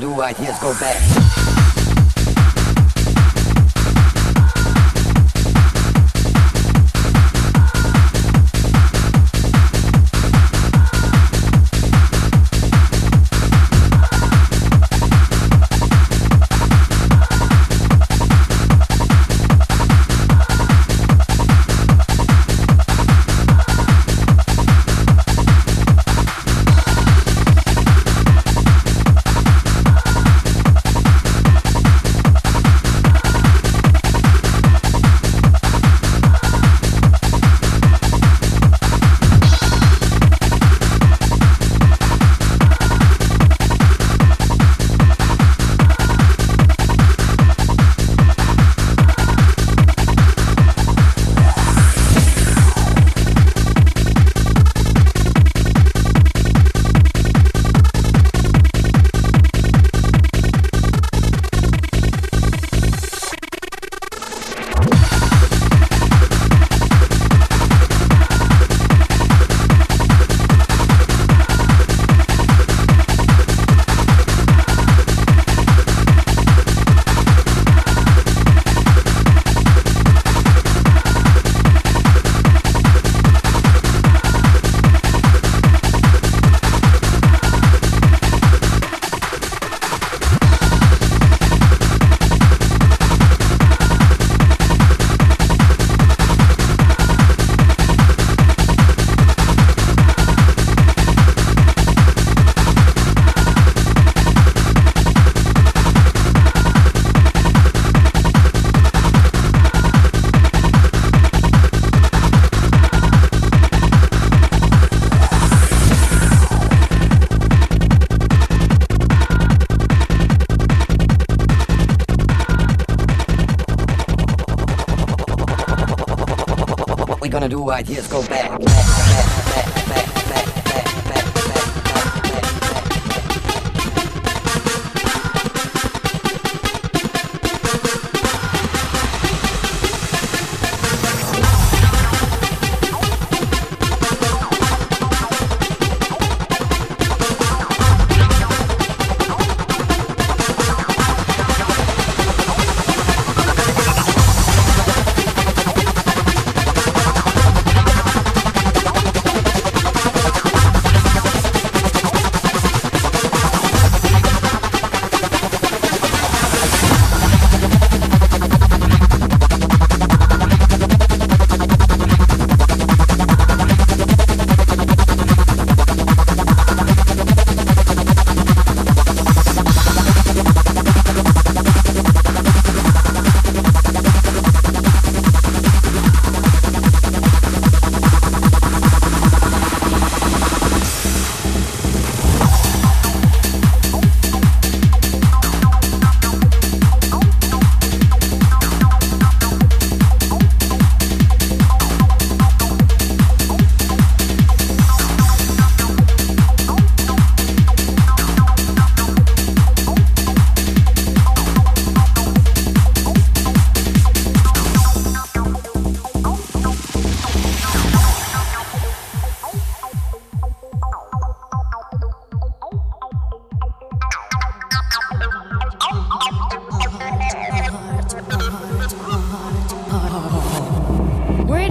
gonna do right here is go back. Ideas go back.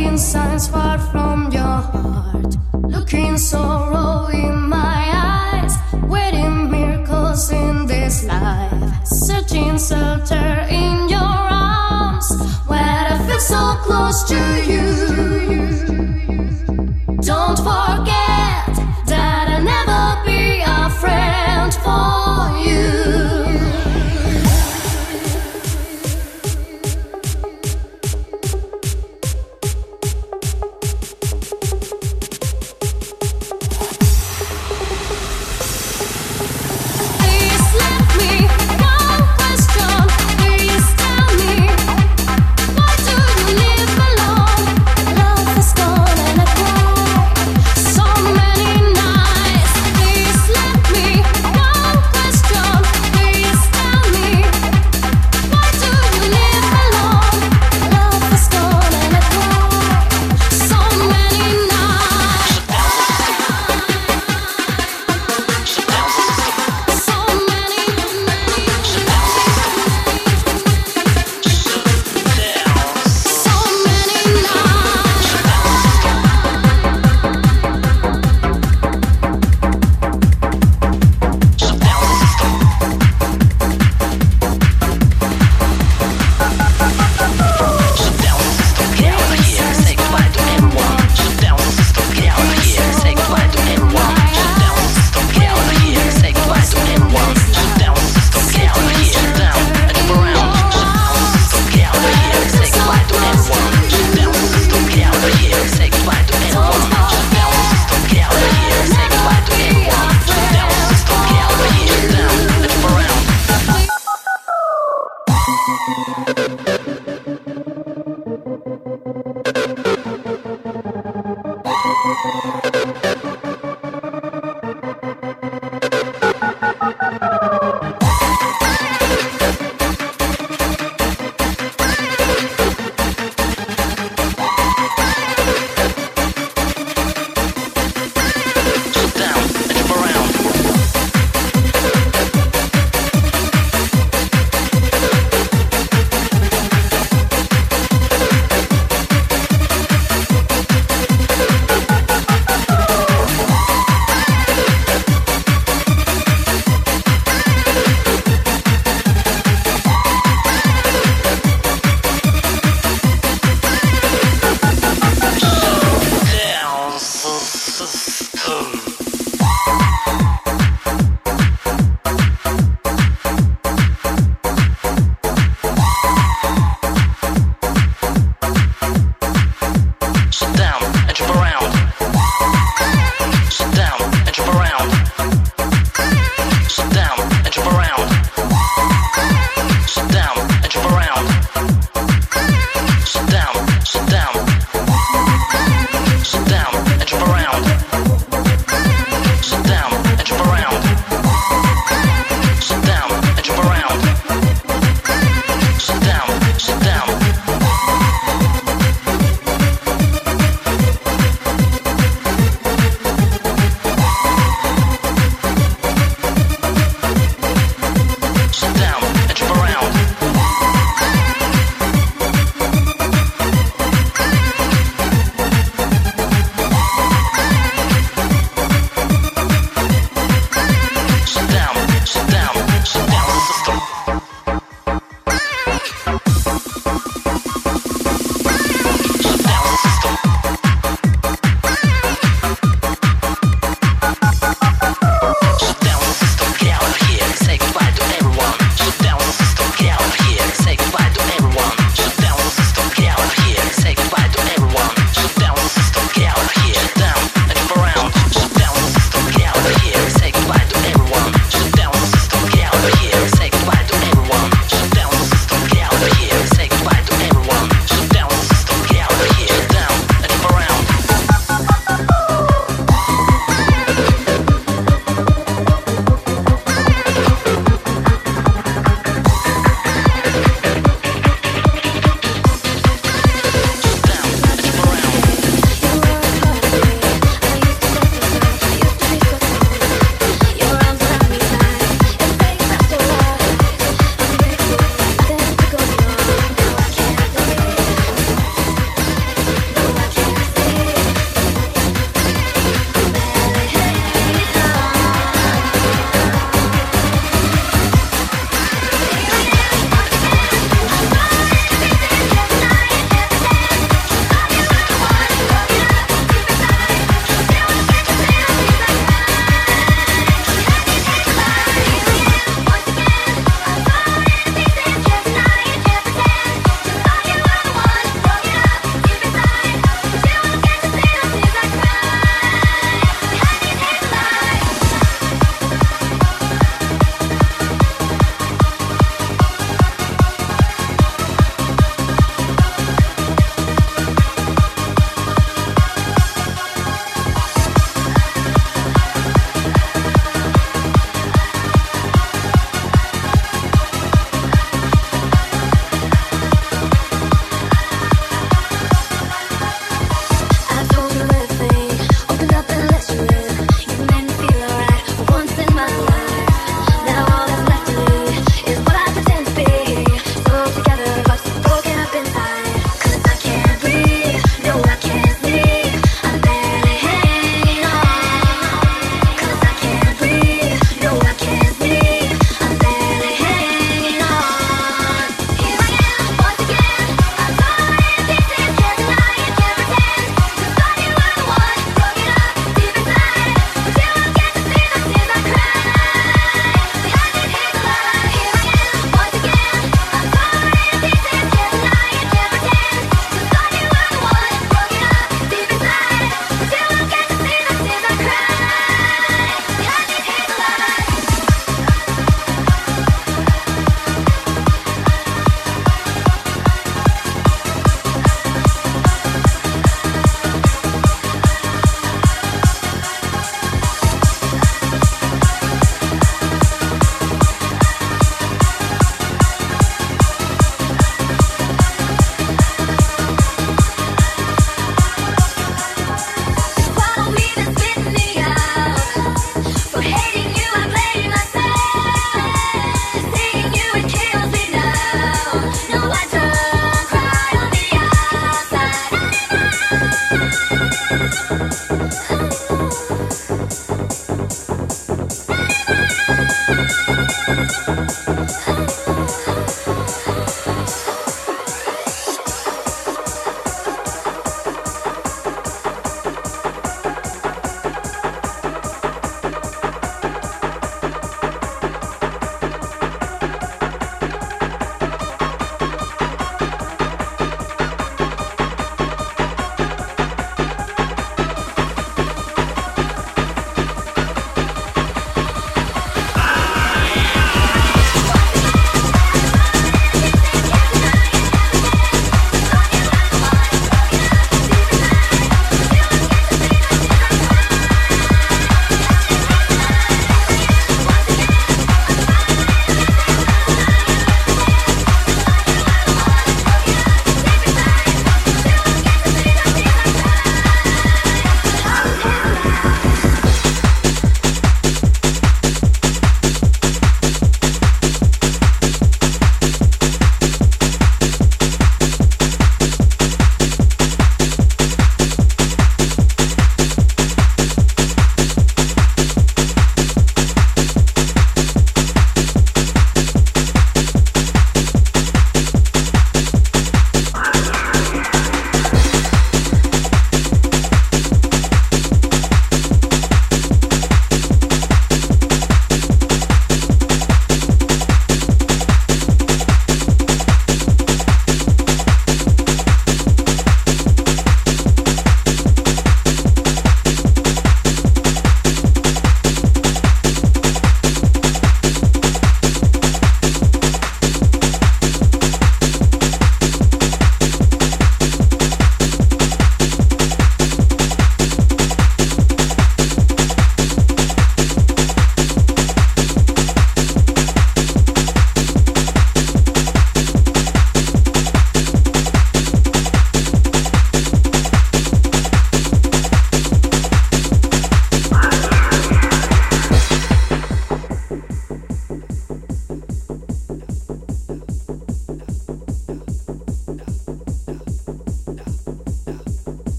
hiding signs far from your heart.